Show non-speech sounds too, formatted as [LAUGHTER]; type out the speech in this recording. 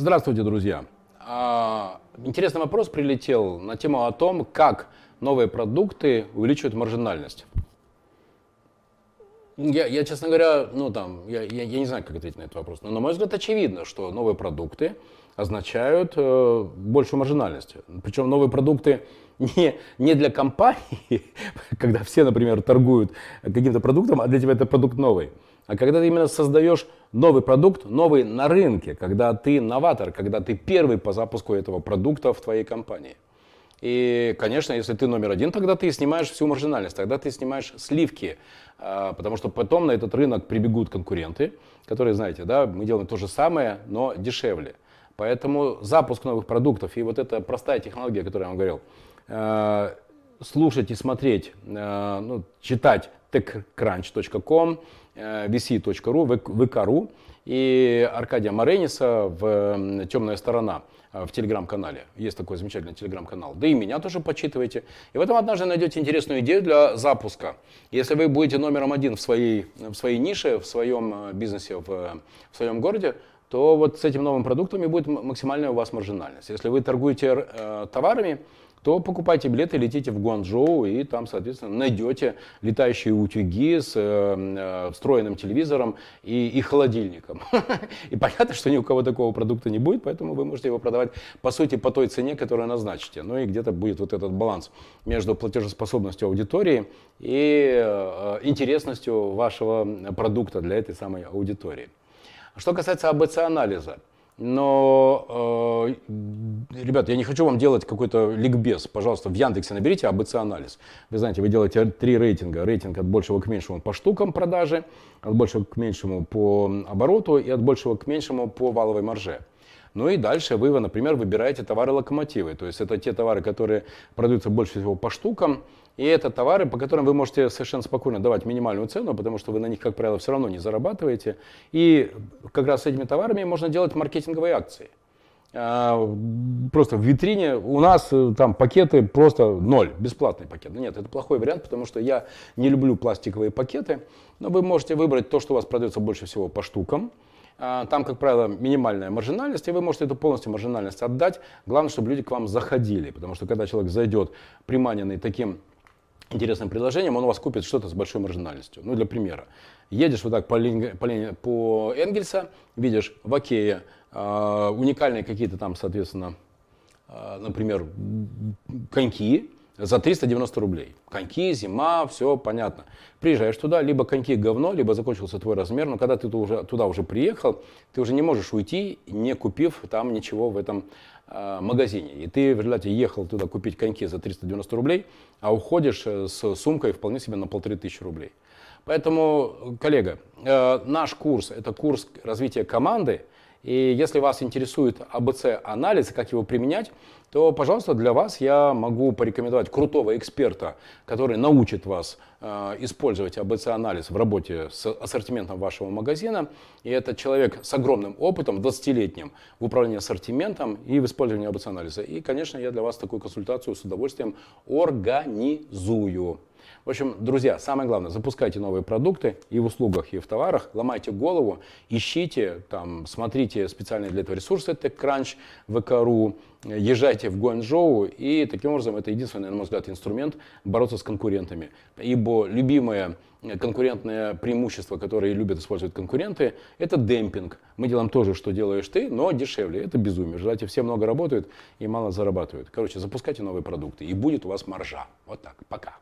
Здравствуйте, друзья. А, интересный вопрос прилетел на тему о том, как новые продукты увеличивают маржинальность. Я, я честно говоря, ну там, я, я, я не знаю, как ответить на этот вопрос. Но, на мой взгляд, очевидно, что новые продукты означают э, большую маржинальность. Причем новые продукты [LAUGHS] не, не для компании, [LAUGHS] когда все, например, торгуют каким-то продуктом, а для тебя это продукт новый. А когда ты именно создаешь новый продукт, новый на рынке, когда ты новатор, когда ты первый по запуску этого продукта в твоей компании. И, конечно, если ты номер один, тогда ты снимаешь всю маржинальность, тогда ты снимаешь сливки, а, потому что потом на этот рынок прибегут конкуренты, которые, знаете, да, мы делаем то же самое, но дешевле. Поэтому запуск новых продуктов и вот эта простая технология, о которой я вам говорил, а, слушать и смотреть, а, ну, читать techcrunch.com, vc.ru, vk.ru и Аркадия Марениса в «Темная сторона» в телеграм-канале. Есть такой замечательный телеграм-канал. Да и меня тоже почитывайте. И в этом однажды найдете интересную идею для запуска. Если вы будете номером один в своей, в своей нише, в своем э, бизнесе, в, в своем городе, то вот с этим новым продуктом и будет максимальная у вас маржинальность. Если вы торгуете э, товарами, то покупайте билеты, летите в Гуанчжоу и там, соответственно, найдете летающие утюги с э, э, встроенным телевизором и, и холодильником. [LAUGHS] И понятно, что ни у кого такого продукта не будет, поэтому вы можете его продавать, по сути, по той цене, которую назначите. Ну и где-то будет вот этот баланс между платежеспособностью аудитории и э, интересностью вашего продукта для этой самой аудитории. Что касается АБЦ-анализа, но, э, ребят, я не хочу вам делать какой-то ликбез. Пожалуйста, в Яндексе наберите АБЦ-анализ. Вы знаете, вы делаете три рейтинга. Рейтинг от большего к меньшему по штукам продажи, от большего к меньшему по обороту и от большего к меньшему по валовой марже. Ну и дальше вы, например, выбираете товары-локомотивы. То есть это те товары, которые продаются больше всего по штукам. И это товары, по которым вы можете совершенно спокойно давать минимальную цену, потому что вы на них, как правило, все равно не зарабатываете. И как раз с этими товарами можно делать маркетинговые акции. А, просто в витрине у нас э, там пакеты просто ноль, бесплатный пакет. Нет, это плохой вариант, потому что я не люблю пластиковые пакеты. Но вы можете выбрать то, что у вас продается больше всего по штукам. А, там, как правило, минимальная маржинальность, и вы можете эту полностью маржинальность отдать. Главное, чтобы люди к вам заходили, потому что когда человек зайдет приманенный таким интересным предложением, он у вас купит что-то с большой маржинальностью. Ну, для примера. Едешь вот так по, по, по Энгельса, видишь в Окее э, уникальные какие-то там, соответственно, э, например, коньки, за 390 рублей. Коньки, зима, все понятно. Приезжаешь туда, либо коньки говно, либо закончился твой размер, но когда ты уже, туда уже приехал, ты уже не можешь уйти, не купив там ничего в этом э, магазине. И ты в результате ехал туда купить коньки за 390 рублей, а уходишь э, с сумкой вполне себе на полторы тысячи рублей. Поэтому, коллега, э, наш курс – это курс развития команды, и если вас интересует АБЦ-анализ, как его применять, то, пожалуйста, для вас я могу порекомендовать крутого эксперта, который научит вас э, использовать АБЦ-анализ в работе с ассортиментом вашего магазина. И это человек с огромным опытом, 20-летним в управлении ассортиментом и в использовании АБЦ-анализа. И, конечно, я для вас такую консультацию с удовольствием организую. В общем, друзья, самое главное, запускайте новые продукты и в услугах, и в товарах, ломайте голову, ищите, там, смотрите специальные для этого ресурсы, TechCrunch, VK.ru, езжайте в Гуанчжоу, и таким образом это единственный, на мой взгляд, инструмент бороться с конкурентами. Ибо любимое конкурентное преимущество, которое любят использовать конкуренты, это демпинг. Мы делаем то же, что делаешь ты, но дешевле. Это безумие. Желательно все много работают и мало зарабатывают. Короче, запускайте новые продукты, и будет у вас маржа. Вот так. Пока.